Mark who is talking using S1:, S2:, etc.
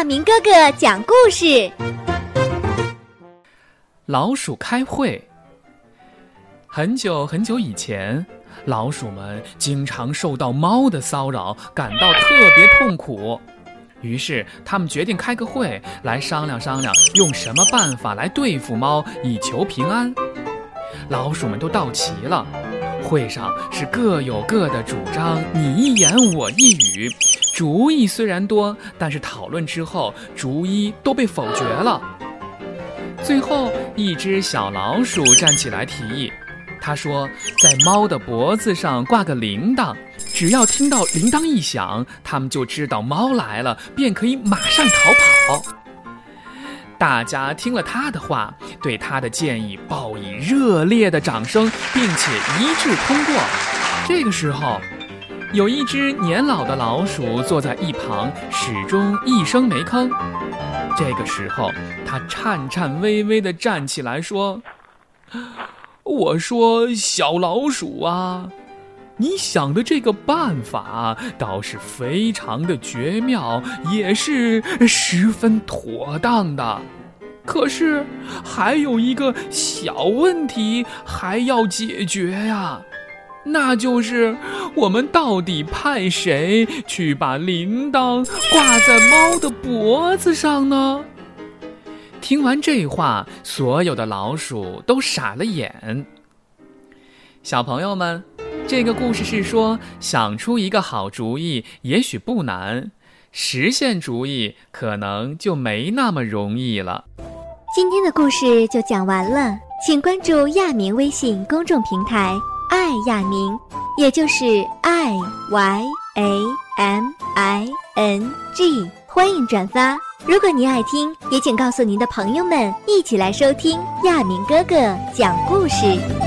S1: 大明哥哥讲故事。
S2: 老鼠开会。很久很久以前，老鼠们经常受到猫的骚扰，感到特别痛苦。于是，他们决定开个会，来商量商量，用什么办法来对付猫，以求平安。老鼠们都到齐了，会上是各有各的主张，你一言我一语。主意虽然多，但是讨论之后，逐一都被否决了。最后一只小老鼠站起来提议，他说：“在猫的脖子上挂个铃铛，只要听到铃铛一响，它们就知道猫来了，便可以马上逃跑。”大家听了他的话，对他的建议报以热烈的掌声，并且一致通过。这个时候。有一只年老的老鼠坐在一旁，始终一声没吭。这个时候，它颤颤巍巍地站起来说：“我说，小老鼠啊，你想的这个办法倒是非常的绝妙，也是十分妥当的。可是，还有一个小问题还要解决呀。”那就是我们到底派谁去把铃铛挂在猫的脖子上呢？听完这话，所有的老鼠都傻了眼。小朋友们，这个故事是说，想出一个好主意也许不难，实现主意可能就没那么容易了。
S1: 今天的故事就讲完了，请关注亚明微信公众平台。艾亚明，也就是 I Y A M I N G，欢迎转发。如果您爱听，也请告诉您的朋友们，一起来收听亚明哥哥讲故事。